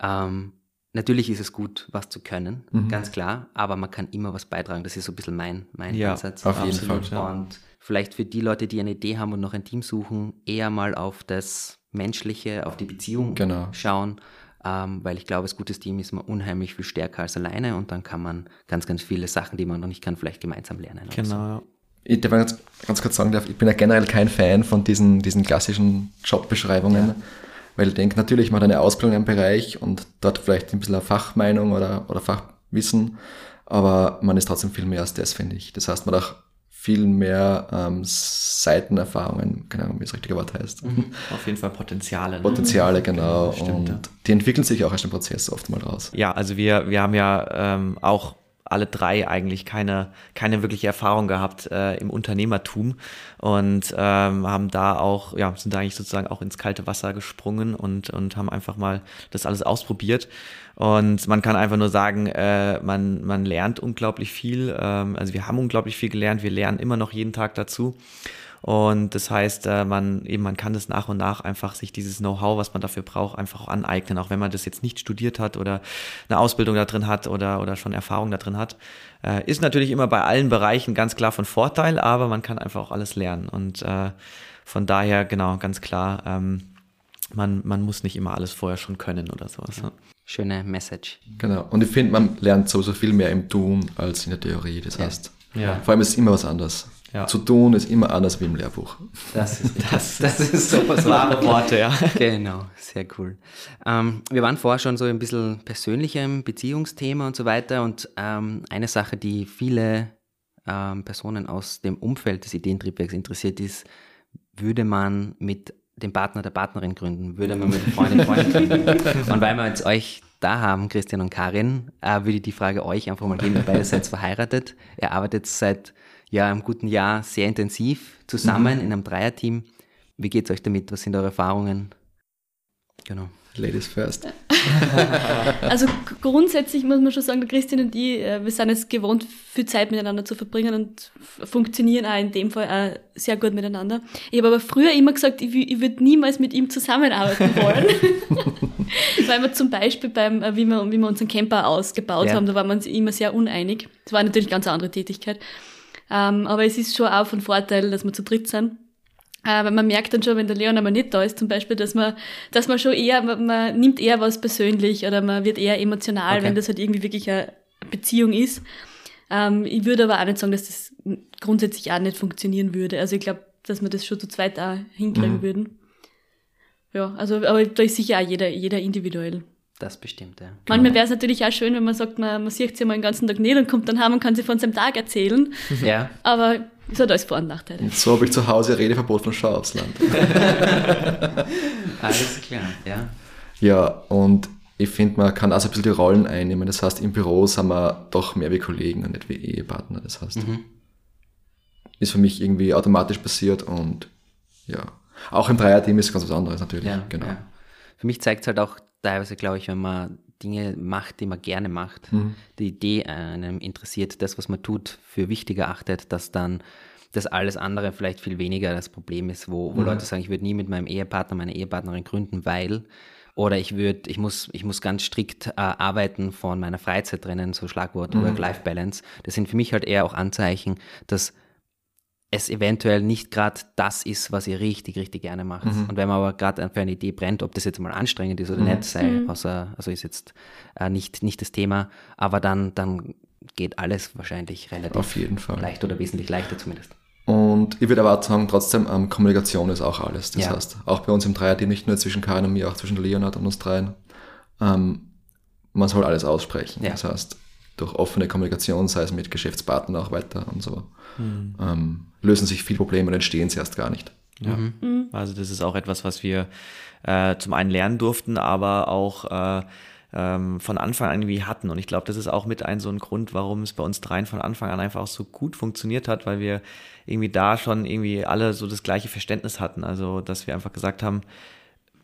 Ähm, natürlich ist es gut, was zu können, mhm. ganz klar, aber man kann immer was beitragen. Das ist so ein bisschen mein, mein ja, Ansatz. Auf jeden Fall. Ja. Und vielleicht für die Leute, die eine Idee haben und noch ein Team suchen, eher mal auf das Menschliche, auf die Beziehung genau. schauen ähm, weil ich glaube, als gutes Team ist man unheimlich viel stärker als alleine und dann kann man ganz, ganz viele Sachen, die man noch nicht kann, vielleicht gemeinsam lernen. Genau. So. Ich darf ganz, ganz kurz sagen darf, ich bin ja generell kein Fan von diesen, diesen klassischen Jobbeschreibungen, ja. weil ich denke, natürlich macht eine Ausbildung im Bereich und dort vielleicht ein bisschen eine Fachmeinung oder, oder Fachwissen, aber man ist trotzdem viel mehr als das, finde ich. Das heißt, man hat auch viel mehr ähm, Seitenerfahrungen, keine Ahnung, wie das richtige Wort heißt. Mhm. Auf jeden Fall Potenziale. Ne? Potenziale, genau. Stimmt, und ja. die entwickeln sich auch aus dem Prozess oft mal raus. Ja, also wir, wir haben ja ähm, auch alle drei eigentlich keine, keine wirkliche Erfahrung gehabt äh, im Unternehmertum und ähm, haben da auch, ja, sind da eigentlich sozusagen auch ins kalte Wasser gesprungen und, und haben einfach mal das alles ausprobiert. Und man kann einfach nur sagen, äh, man, man lernt unglaublich viel. Ähm, also wir haben unglaublich viel gelernt, wir lernen immer noch jeden Tag dazu. Und das heißt, äh, man eben, man kann das nach und nach einfach sich dieses Know-how, was man dafür braucht, einfach auch aneignen, auch wenn man das jetzt nicht studiert hat oder eine Ausbildung da drin hat oder, oder schon Erfahrung da drin hat. Äh, ist natürlich immer bei allen Bereichen ganz klar von Vorteil, aber man kann einfach auch alles lernen. Und äh, von daher, genau, ganz klar, ähm, man, man muss nicht immer alles vorher schon können oder sowas. Ja. Schöne Message. Genau. Und ich finde, man lernt sowieso viel mehr im Tun als in der Theorie. Das heißt, ja. vor allem ist es immer was anderes. Ja. Zu tun ist immer anders wie im Lehrbuch. Das ist, *laughs* das, das ist so was wahre Worte, ja. *laughs* Genau, sehr cool. Ähm, wir waren vorher schon so ein bisschen persönlicher im Beziehungsthema und so weiter. Und ähm, eine Sache, die viele ähm, Personen aus dem Umfeld des Ideentriebwerks interessiert, ist, würde man mit dem Partner der Partnerin gründen, würde man mit Freundin Freundin gründen. *laughs* und weil wir jetzt euch da haben, Christian und Karin, äh, würde ich die Frage euch einfach mal geben, ihr beide seid verheiratet, ihr arbeitet seit ja, einem guten Jahr sehr intensiv zusammen mhm. in einem Dreierteam. Wie geht es euch damit? Was sind eure Erfahrungen? Genau. Ladies first. *laughs* also grundsätzlich muss man schon sagen, der Christian und ich, äh, wir sind es gewohnt, viel Zeit miteinander zu verbringen und funktionieren auch in dem Fall auch sehr gut miteinander. Ich habe aber früher immer gesagt, ich, ich würde niemals mit ihm zusammenarbeiten wollen. *laughs* Weil wir zum Beispiel beim, äh, wie wir, wie wir unseren Camper ausgebaut ja. haben, da waren wir uns immer sehr uneinig. Das war natürlich ganz eine andere Tätigkeit. Ähm, aber es ist schon auch von Vorteil, dass wir zu dritt sind. Äh, weil man merkt dann schon, wenn der Leon aber nicht da ist, zum Beispiel, dass man, dass man schon eher, man, man nimmt eher was persönlich oder man wird eher emotional, okay. wenn das halt irgendwie wirklich eine Beziehung ist. Ähm, ich würde aber auch nicht sagen, dass das grundsätzlich auch nicht funktionieren würde. Also ich glaube, dass wir das schon zu zweit auch hinkriegen mhm. würden. Ja, also, aber da ist sicher auch jeder, jeder individuell. Das bestimmt, ja. Manchmal wäre es natürlich auch schön, wenn man sagt, man, man sieht sie mal den ganzen Tag nicht und kommt dann heim und kann sie von seinem Tag erzählen. Ja. Aber es hat alles Vor- und Nachteile. Und so habe ich zu Hause Redeverbot von Schau aufs Land. *laughs* alles klar, ja. Ja, und ich finde, man kann also ein bisschen die Rollen einnehmen. Das heißt, im Büro sind wir doch mehr wie Kollegen und nicht wie Ehepartner. Das heißt, mhm. ist für mich irgendwie automatisch passiert und ja. Auch im Dreierteam ist ganz was anderes natürlich. Ja, genau. Ja. Für mich zeigt es halt auch teilweise, glaube ich, wenn man Dinge macht, die man gerne macht, mhm. die Idee einem interessiert, das, was man tut, für wichtiger achtet, dass dann das alles andere vielleicht viel weniger das Problem ist, wo, wo mhm. Leute sagen, ich würde nie mit meinem Ehepartner, meiner Ehepartnerin gründen, weil oder ich würde, ich muss, ich muss ganz strikt äh, arbeiten von meiner Freizeit trennen, so Schlagwort mhm. Work-Life-Balance. Das sind für mich halt eher auch Anzeichen, dass es eventuell nicht gerade das ist, was ihr richtig, richtig gerne macht. Mhm. Und wenn man aber gerade für eine Idee brennt, ob das jetzt mal anstrengend ist oder mhm. nicht, sei, mhm. außer, also ist jetzt äh, nicht, nicht das Thema, aber dann, dann geht alles wahrscheinlich relativ Auf jeden Fall. leicht oder wesentlich leichter zumindest. Und ich würde aber auch sagen, trotzdem, ähm, Kommunikation ist auch alles. Das ja. heißt, auch bei uns im Dreierteam, nicht nur zwischen Karin und mir, auch zwischen Leonard und uns dreien, ähm, man soll alles aussprechen. Ja. Das heißt, durch offene Kommunikation, sei es mit Geschäftspartnern auch weiter und so, mhm. ähm, lösen sich viele Probleme und entstehen sie erst gar nicht. Ja. Mhm. mhm. Also das ist auch etwas, was wir äh, zum einen lernen durften, aber auch äh, ähm, von Anfang an irgendwie hatten. Und ich glaube, das ist auch mit ein so ein Grund, warum es bei uns dreien von Anfang an einfach auch so gut funktioniert hat, weil wir irgendwie da schon irgendwie alle so das gleiche Verständnis hatten. Also, dass wir einfach gesagt haben,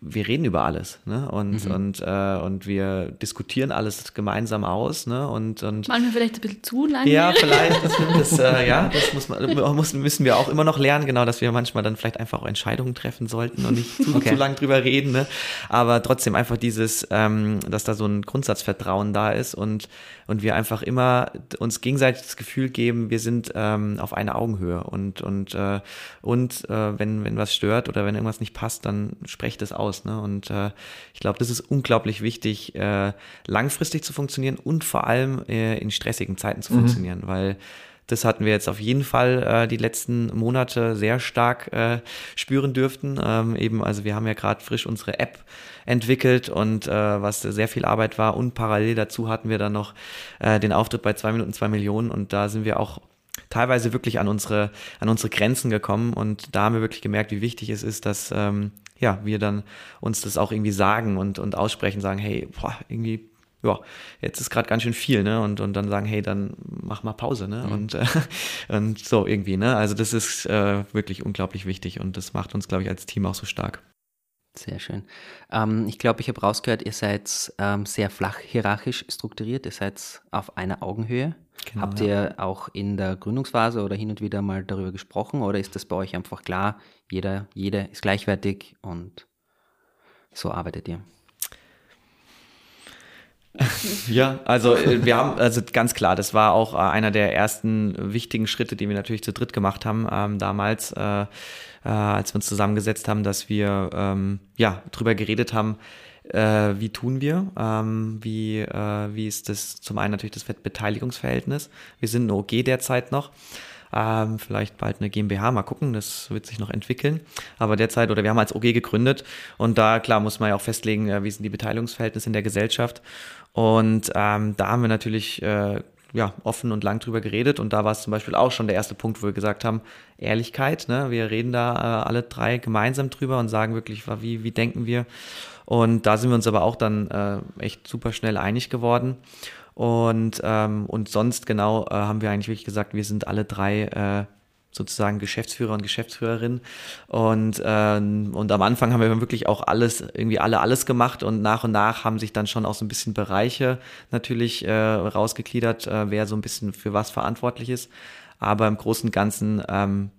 wir reden über alles, ne? Und, mhm. und, äh, und wir diskutieren alles gemeinsam aus, ne? Und, und Manchmal vielleicht ein bisschen zu lange. Ja, vielleicht. Das, das, äh, ja, das muss man, muss, müssen wir auch immer noch lernen, genau, dass wir manchmal dann vielleicht einfach auch Entscheidungen treffen sollten und nicht zu, okay. zu lang drüber reden, ne? Aber trotzdem einfach dieses, ähm, dass da so ein Grundsatzvertrauen da ist und, und wir einfach immer uns gegenseitig das Gefühl geben, wir sind ähm, auf einer Augenhöhe und, und, äh, und äh, wenn, wenn was stört oder wenn irgendwas nicht passt, dann sprecht es aus aus. Ne? Und äh, ich glaube, das ist unglaublich wichtig, äh, langfristig zu funktionieren und vor allem äh, in stressigen Zeiten zu mhm. funktionieren, weil das hatten wir jetzt auf jeden Fall äh, die letzten Monate sehr stark äh, spüren dürften. Ähm, eben, also wir haben ja gerade frisch unsere App entwickelt und äh, was sehr viel Arbeit war und parallel dazu hatten wir dann noch äh, den Auftritt bei zwei Minuten zwei Millionen und da sind wir auch teilweise wirklich an unsere, an unsere Grenzen gekommen und da haben wir wirklich gemerkt, wie wichtig es ist, dass ähm, ja, wir dann uns das auch irgendwie sagen und, und aussprechen, sagen, hey, boah, irgendwie, ja, jetzt ist gerade ganz schön viel, ne? Und, und dann sagen, hey, dann mach mal Pause, ne? Mhm. Und, äh, *laughs* und so irgendwie, ne? Also das ist äh, wirklich unglaublich wichtig und das macht uns, glaube ich, als Team auch so stark. Sehr schön. Ähm, ich glaube, ich habe rausgehört, ihr seid ähm, sehr flach hierarchisch strukturiert, ihr seid auf einer Augenhöhe. Genau, Habt ihr ja. auch in der Gründungsphase oder hin und wieder mal darüber gesprochen oder ist das bei euch einfach klar, jeder, jede ist gleichwertig und so arbeitet ihr? *laughs* Ja, also äh, wir haben, also ganz klar, das war auch äh, einer der ersten wichtigen Schritte, die wir natürlich zu dritt gemacht haben ähm, damals, äh, äh, als wir uns zusammengesetzt haben, dass wir ähm, ja drüber geredet haben, äh, wie tun wir, ähm, wie, äh, wie ist das zum einen natürlich das Beteiligungsverhältnis. Wir sind eine OG derzeit noch. Ähm, vielleicht bald eine GmbH, mal gucken, das wird sich noch entwickeln. Aber derzeit, oder wir haben als OG gegründet und da, klar, muss man ja auch festlegen, äh, wie sind die Beteiligungsverhältnisse in der Gesellschaft. Und ähm, da haben wir natürlich äh, ja, offen und lang drüber geredet und da war es zum Beispiel auch schon der erste Punkt, wo wir gesagt haben, Ehrlichkeit, ne? wir reden da äh, alle drei gemeinsam drüber und sagen wirklich, wie, wie denken wir und da sind wir uns aber auch dann äh, echt super schnell einig geworden. Und, ähm, und sonst genau äh, haben wir eigentlich wirklich gesagt, wir sind alle drei äh, sozusagen Geschäftsführer und Geschäftsführerin. Und, ähm, und am Anfang haben wir wirklich auch alles, irgendwie alle alles gemacht und nach und nach haben sich dann schon auch so ein bisschen Bereiche natürlich äh, rausgegliedert, äh, wer so ein bisschen für was verantwortlich ist. Aber im Großen und Ganzen, ähm,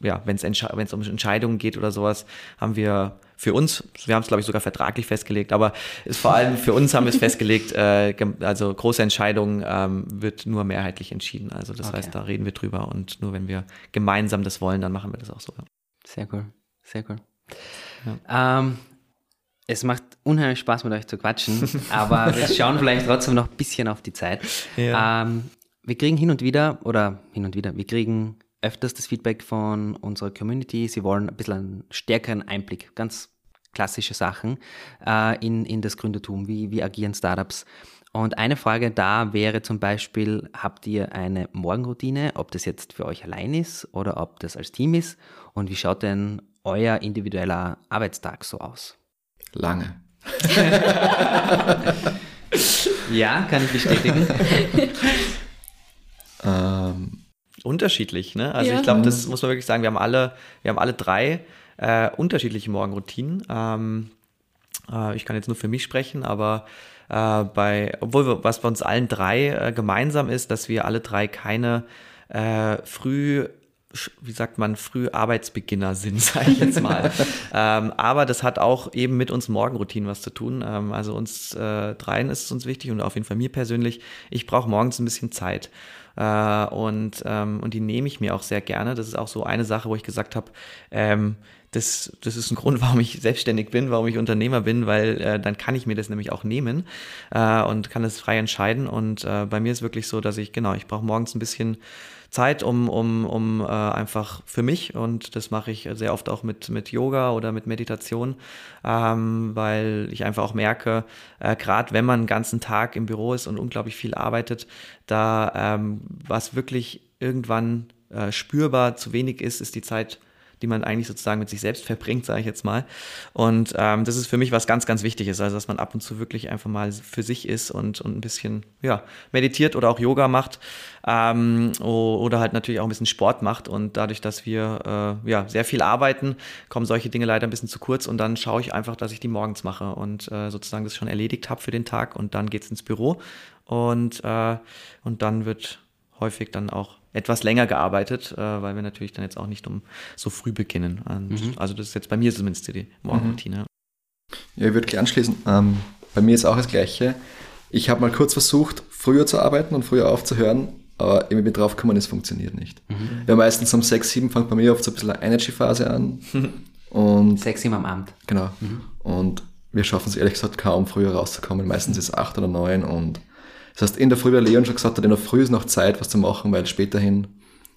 ja, wenn es um Entscheidungen geht oder sowas, haben wir für uns, wir haben es glaube ich sogar vertraglich festgelegt, aber ist vor allem für uns haben wir es *laughs* festgelegt, äh, also große Entscheidungen ähm, wird nur mehrheitlich entschieden. Also das okay. heißt, da reden wir drüber und nur wenn wir gemeinsam das wollen, dann machen wir das auch so. Sehr cool, sehr cool. Ja. Ähm, es macht unheimlich Spaß mit euch zu quatschen, aber wir schauen vielleicht trotzdem noch ein bisschen auf die Zeit. Ja. Ähm, wir kriegen hin und wieder, oder hin und wieder, wir kriegen öfters das Feedback von unserer Community, sie wollen ein bisschen einen stärkeren Einblick, ganz klassische Sachen äh, in, in das Gründertum, wie, wie agieren Startups. Und eine Frage da wäre zum Beispiel, habt ihr eine Morgenroutine, ob das jetzt für euch allein ist oder ob das als Team ist? Und wie schaut denn euer individueller Arbeitstag so aus? Lange. *laughs* ja, kann ich bestätigen. *laughs* ähm, unterschiedlich. Ne? Also ja. ich glaube, das muss man wirklich sagen. Wir haben alle, wir haben alle drei äh, unterschiedliche Morgenroutinen. Ähm, äh, ich kann jetzt nur für mich sprechen, aber äh, bei, obwohl wir, was bei uns allen drei äh, gemeinsam ist, dass wir alle drei keine äh, früh wie sagt man, früh Arbeitsbeginner sind, *laughs* sage ich jetzt mal. *laughs* ähm, aber das hat auch eben mit uns Morgenroutinen was zu tun. Ähm, also uns äh, dreien ist es uns wichtig und auf jeden Fall mir persönlich, ich brauche morgens ein bisschen Zeit. Äh, und, ähm, und die nehme ich mir auch sehr gerne. Das ist auch so eine Sache, wo ich gesagt habe, ähm, das, das ist ein Grund, *laughs* warum ich selbstständig bin, warum ich Unternehmer bin, weil äh, dann kann ich mir das nämlich auch nehmen äh, und kann es frei entscheiden. Und äh, bei mir ist wirklich so, dass ich, genau, ich brauche morgens ein bisschen Zeit, um, um, um äh, einfach für mich und das mache ich sehr oft auch mit, mit Yoga oder mit Meditation, ähm, weil ich einfach auch merke, äh, gerade wenn man den ganzen Tag im Büro ist und unglaublich viel arbeitet, da ähm, was wirklich irgendwann äh, spürbar zu wenig ist, ist die Zeit die man eigentlich sozusagen mit sich selbst verbringt, sage ich jetzt mal. Und ähm, das ist für mich was ganz, ganz Wichtiges, also dass man ab und zu wirklich einfach mal für sich ist und, und ein bisschen ja, meditiert oder auch Yoga macht ähm, oder halt natürlich auch ein bisschen Sport macht. Und dadurch, dass wir äh, ja, sehr viel arbeiten, kommen solche Dinge leider ein bisschen zu kurz und dann schaue ich einfach, dass ich die morgens mache und äh, sozusagen das schon erledigt habe für den Tag und dann geht's ins Büro und, äh, und dann wird häufig dann auch etwas länger gearbeitet, äh, weil wir natürlich dann jetzt auch nicht um so früh beginnen. Und, mhm. Also das ist jetzt bei mir zumindest die Morgenroutine. Mhm. Ja, ich würde gleich anschließen. Ähm, bei mir ist auch das Gleiche. Ich habe mal kurz versucht, früher zu arbeiten und früher aufzuhören, aber irgendwie bin drauf gekommen, es funktioniert nicht. Mhm. Ja, meistens um 6, 7 fängt bei mir oft so ein bisschen eine Energy-Phase an. *laughs* und 6, 7 am Abend. Genau. Mhm. Und wir schaffen es ehrlich gesagt kaum, früher rauszukommen. Meistens ist es 8 oder 9 und das heißt, in der Früh, wie Leon schon gesagt hat, in der Früh ist noch Zeit, was zu machen, weil späterhin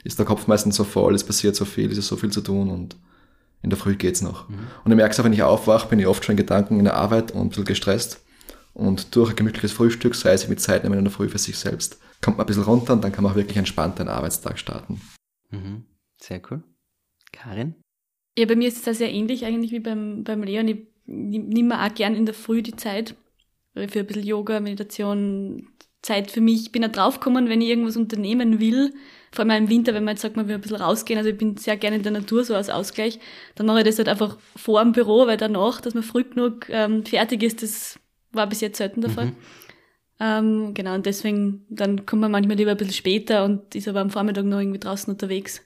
ist der Kopf meistens so voll, es passiert so viel, es ist so viel zu tun und in der Früh geht's noch. Mhm. Und ich merke es auch, wenn ich aufwache, bin ich oft schon in Gedanken in der Arbeit und ein bisschen gestresst. Und durch ein gemütliches Frühstück, sei es mit Zeit nehmen in der Früh für sich selbst, kommt man ein bisschen runter und dann kann man auch wirklich entspannt einen Arbeitstag starten. Mhm. Sehr cool. Karin? Ja, bei mir ist es da sehr ähnlich eigentlich wie beim, beim Leon. Ich nehme mir auch gern in der Früh die Zeit für ein bisschen Yoga, Meditation, Zeit für mich. Ich bin da draufgekommen, wenn ich irgendwas unternehmen will, vor allem im Winter, wenn man jetzt sagt, man will ein bisschen rausgehen, also ich bin sehr gerne in der Natur so als Ausgleich, dann mache ich das halt einfach vor dem Büro, weil danach, dass man früh genug ähm, fertig ist, das war bis jetzt selten der Fall. Mhm. Ähm, genau, und deswegen, dann kommt man manchmal lieber ein bisschen später und ist aber am Vormittag noch irgendwie draußen unterwegs.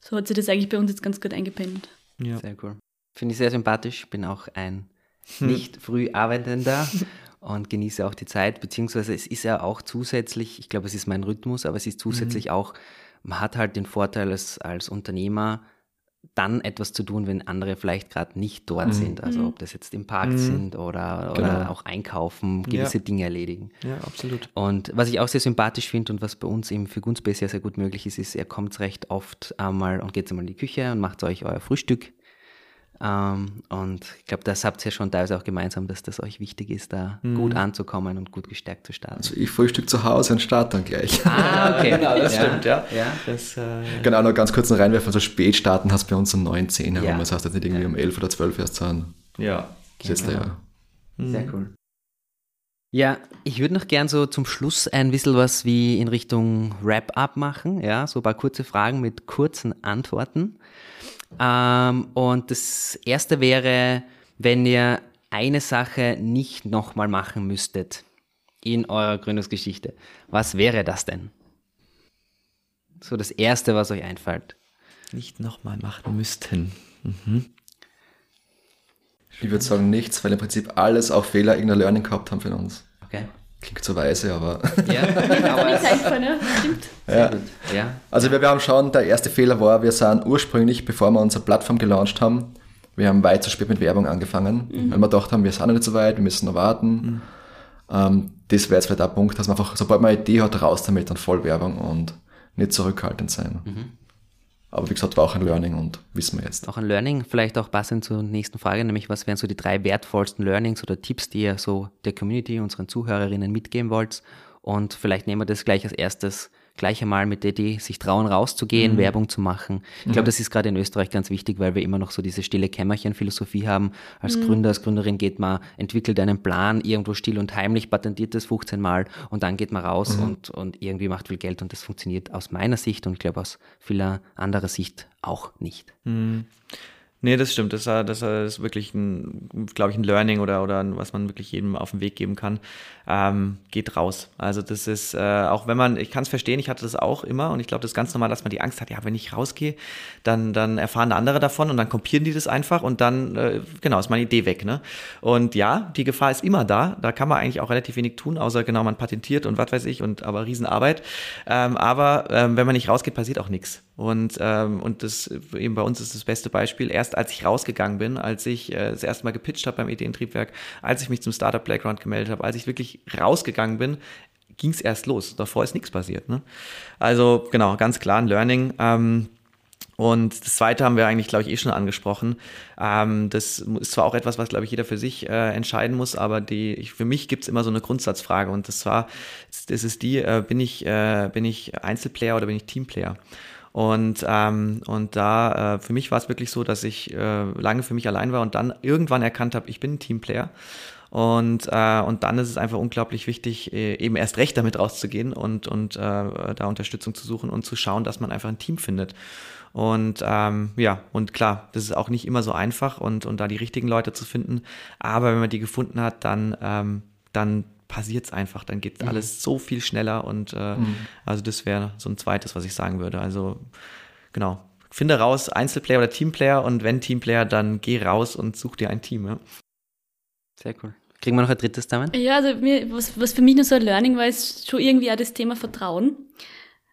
So hat sich das eigentlich bei uns jetzt ganz gut eingependelt. Ja. Sehr cool. Finde ich sehr sympathisch. Bin auch ein *laughs* nicht früh arbeitender *laughs* und genieße auch die Zeit, beziehungsweise es ist ja auch zusätzlich, ich glaube, es ist mein Rhythmus, aber es ist zusätzlich mhm. auch, man hat halt den Vorteil als, als Unternehmer, dann etwas zu tun, wenn andere vielleicht gerade nicht dort mhm. sind. Also mhm. ob das jetzt im Park mhm. sind oder, oder genau. auch einkaufen, gewisse ja. Dinge erledigen. Ja, absolut. Und was ich auch sehr sympathisch finde und was bei uns eben für Gunsbase sehr, sehr gut möglich ist, ist, er kommt recht oft einmal und geht einmal in die Küche und macht euch euer Frühstück. Ähm, und ich glaube, das habt ihr ja schon teilweise auch gemeinsam, dass das euch wichtig ist, da mhm. gut anzukommen und gut gestärkt zu starten. Also ich frühstück zu Hause und starte dann gleich. Ah, okay. *laughs* genau, das ja. stimmt, ja. ja. Das, äh, genau, noch ganz kurz noch reinwerfen, also spät starten hast du bei uns um 9, 10 herum, ja. das heißt jetzt nicht irgendwie um 11 oder 12 erst sein. Ja. Genau. Ja. Sehr cool. Ja, ich würde noch gern so zum Schluss ein bisschen was wie in Richtung Wrap-up machen, ja, so ein paar kurze Fragen mit kurzen Antworten. Ähm, und das erste wäre, wenn ihr eine Sache nicht nochmal machen müsstet in eurer Gründungsgeschichte. Was wäre das denn? So das erste, was euch einfällt. Nicht nochmal machen müssten. Mhm. Ich würde sagen nichts, weil im Prinzip alles auch Fehler irgendein Learning gehabt haben für uns. Okay. Klingt so weise, aber. Ja, aber *laughs* nichts eingefallen, ne? Stimmt. Ja. ja. Also wir, wir haben schon, der erste Fehler war, wir sind ursprünglich, bevor wir unsere Plattform gelauncht haben, wir haben weit zu spät mit Werbung angefangen, mhm. weil wir gedacht haben, wir sind noch nicht so weit, wir müssen noch warten. Mhm. Ähm, das wäre jetzt vielleicht der Punkt, dass man einfach, sobald man eine Idee hat, raus damit dann voll Werbung und nicht zurückhaltend sein. Mhm. Aber wie gesagt, war auch ein Learning und wissen wir jetzt. Auch ein Learning, vielleicht auch passend zur nächsten Frage, nämlich was wären so die drei wertvollsten Learnings oder Tipps, die ihr so der Community, unseren Zuhörerinnen mitgeben wollt? Und vielleicht nehmen wir das gleich als erstes gleich einmal mit der Idee, sich trauen, rauszugehen, mhm. Werbung zu machen. Ich mhm. glaube, das ist gerade in Österreich ganz wichtig, weil wir immer noch so diese stille Kämmerchen-Philosophie haben. Als mhm. Gründer, als Gründerin geht man, entwickelt einen Plan, irgendwo still und heimlich, patentiert das 15 Mal und dann geht man raus mhm. und, und irgendwie macht viel Geld und das funktioniert aus meiner Sicht und ich glaube aus vieler anderer Sicht auch nicht. Nee, das stimmt. Das, das ist wirklich ein, glaube ich, ein Learning oder, oder was man wirklich jedem auf den Weg geben kann. Ähm, geht raus. Also das ist, äh, auch wenn man, ich kann es verstehen, ich hatte das auch immer und ich glaube, das ist ganz normal, dass man die Angst hat, ja, wenn ich rausgehe, dann, dann erfahren andere davon und dann kopieren die das einfach und dann, äh, genau, ist meine Idee weg. Ne? Und ja, die Gefahr ist immer da. Da kann man eigentlich auch relativ wenig tun, außer genau, man patentiert und was weiß ich und aber Riesenarbeit. Ähm, aber ähm, wenn man nicht rausgeht, passiert auch nichts. Und, ähm, und das eben bei uns ist das beste Beispiel. Erst als ich rausgegangen bin, als ich äh, das erste Mal gepitcht habe beim Ideentriebwerk, als ich mich zum Startup Playground gemeldet habe, als ich wirklich rausgegangen bin, ging es erst los. Davor ist nichts passiert. Ne? Also genau, ganz klar ein Learning. Ähm, und das zweite haben wir eigentlich, glaube ich, eh schon angesprochen. Ähm, das ist zwar auch etwas, was, glaube ich, jeder für sich äh, entscheiden muss, aber die, ich, für mich gibt es immer so eine Grundsatzfrage und das war, das ist die, äh, bin ich, äh, bin ich Einzelplayer oder bin ich Teamplayer? Und, ähm, und da, äh, für mich war es wirklich so, dass ich äh, lange für mich allein war und dann irgendwann erkannt habe, ich bin ein Teamplayer. Und, äh, und dann ist es einfach unglaublich wichtig, äh, eben erst recht damit rauszugehen und, und äh, da Unterstützung zu suchen und zu schauen, dass man einfach ein Team findet. Und ähm, ja, und klar, das ist auch nicht immer so einfach und, und da die richtigen Leute zu finden. Aber wenn man die gefunden hat, dann, ähm, dann passiert es einfach, dann geht mhm. alles so viel schneller und äh, mhm. also das wäre so ein zweites, was ich sagen würde. Also genau, finde raus, Einzelplayer oder Teamplayer und wenn Teamplayer, dann geh raus und such dir ein Team. Ja. Sehr cool. Kriegen wir noch ein drittes damit? Ja, also mir, was, was für mich nur so ein Learning war, ist schon irgendwie auch das Thema Vertrauen.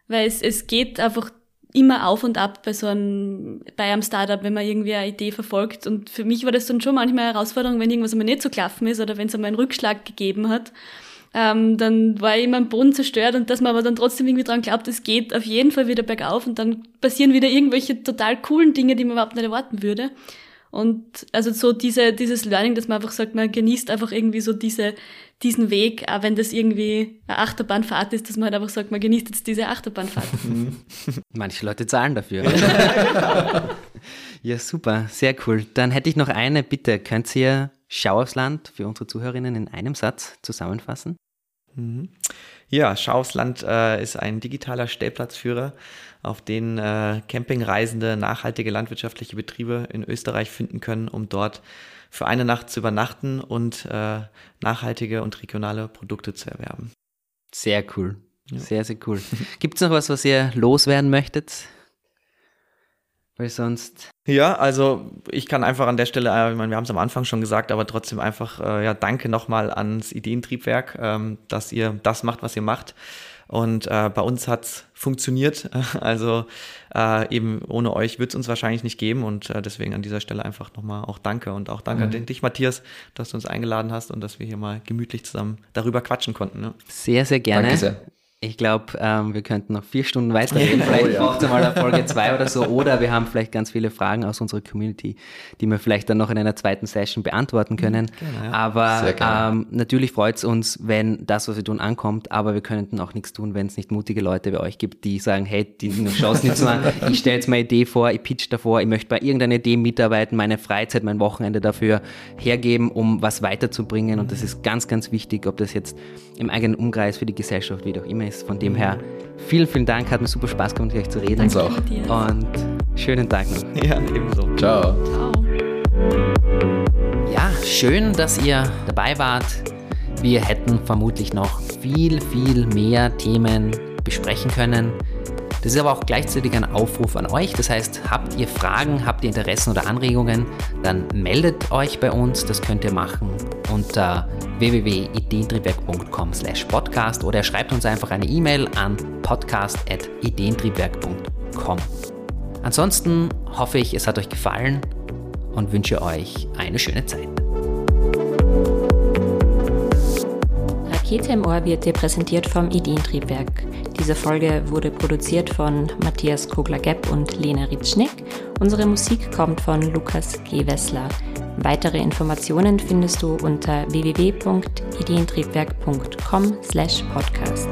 Weil es, es geht einfach immer auf und ab bei so einem, bei einem Startup, wenn man irgendwie eine Idee verfolgt. Und für mich war das dann schon manchmal eine Herausforderung, wenn irgendwas einmal nicht so klaffen ist oder wenn es einmal einen Rückschlag gegeben hat. Ähm, dann war ich immer am Boden zerstört und dass man aber dann trotzdem irgendwie dran glaubt, es geht auf jeden Fall wieder bergauf und dann passieren wieder irgendwelche total coolen Dinge, die man überhaupt nicht erwarten würde. Und also so diese, dieses Learning, dass man einfach sagt, man genießt einfach irgendwie so diese, diesen Weg, auch wenn das irgendwie eine Achterbahnfahrt ist, dass man halt einfach sagt, man genießt jetzt diese Achterbahnfahrt. *laughs* Manche Leute zahlen dafür. *laughs* ja, super, sehr cool. Dann hätte ich noch eine Bitte. Könnt ihr Schau aufs Land für unsere Zuhörerinnen in einem Satz zusammenfassen? Mhm. Ja, Schau aufs Land äh, ist ein digitaler Stellplatzführer auf denen äh, Campingreisende nachhaltige landwirtschaftliche Betriebe in Österreich finden können, um dort für eine Nacht zu übernachten und äh, nachhaltige und regionale Produkte zu erwerben. Sehr cool. Ja. Sehr, sehr cool. *laughs* Gibt es noch was, was ihr loswerden möchtet? Weil sonst. Ja, also ich kann einfach an der Stelle, äh, ich meine, wir haben es am Anfang schon gesagt, aber trotzdem einfach, äh, ja, danke nochmal ans Ideentriebwerk, ähm, dass ihr das macht, was ihr macht. Und äh, bei uns hat's funktioniert. *laughs* Also äh, eben ohne euch wird es uns wahrscheinlich nicht geben. Und äh, deswegen an dieser Stelle einfach nochmal auch danke. Und auch danke mhm. an dich, Matthias, dass du uns eingeladen hast und dass wir hier mal gemütlich zusammen darüber quatschen konnten. Ne? Sehr, sehr gerne. Danke sehr. Ich glaube, ähm, wir könnten noch vier Stunden weiterreden. *laughs* Vielleicht oh, ja. braucht mal eine Folge zwei oder so. Oder wir haben vielleicht ganz viele Fragen aus unserer Community, die wir vielleicht dann noch in einer zweiten Session beantworten können. Genau, ja. Aber ähm, natürlich freut es uns, wenn das, was wir tun, ankommt. Aber wir könnten auch nichts tun, wenn es nicht mutige Leute bei euch gibt, die sagen, hey, die schaust nicht so an. *laughs* Ich stelle jetzt meine Idee vor, ich pitch davor, ich möchte bei irgendeiner Idee mitarbeiten, meine Freizeit, mein Wochenende dafür hergeben, um was weiterzubringen. Und das ist ganz, ganz wichtig, ob das jetzt im eigenen Umkreis für die Gesellschaft, wie auch immer ist. Von dem her, vielen, vielen Dank. Hat mir super Spaß gemacht, mit euch zu reden. Uns auch. Und schönen Tag noch. *laughs* Ja, ebenso. Ciao. Ciao. Ja, schön, dass ihr dabei wart. Wir hätten vermutlich noch viel, viel mehr Themen besprechen können. Das ist aber auch gleichzeitig ein Aufruf an euch. Das heißt, habt ihr Fragen, habt ihr Interessen oder Anregungen, dann meldet euch bei uns. Das könnt ihr machen unter www.ideentriebwerk.com slash podcast oder schreibt uns einfach eine E-Mail an podcast.ideentriebwerk.com. Ansonsten hoffe ich, es hat euch gefallen und wünsche euch eine schöne Zeit. Rakete im Ohr wird dir präsentiert vom Ideentriebwerk. Diese Folge wurde produziert von Matthias Kogler-Gepp und Lena Ritschnick. Unsere Musik kommt von Lukas G. Wessler. Weitere Informationen findest du unter www.ideentriebwerk.com/podcast.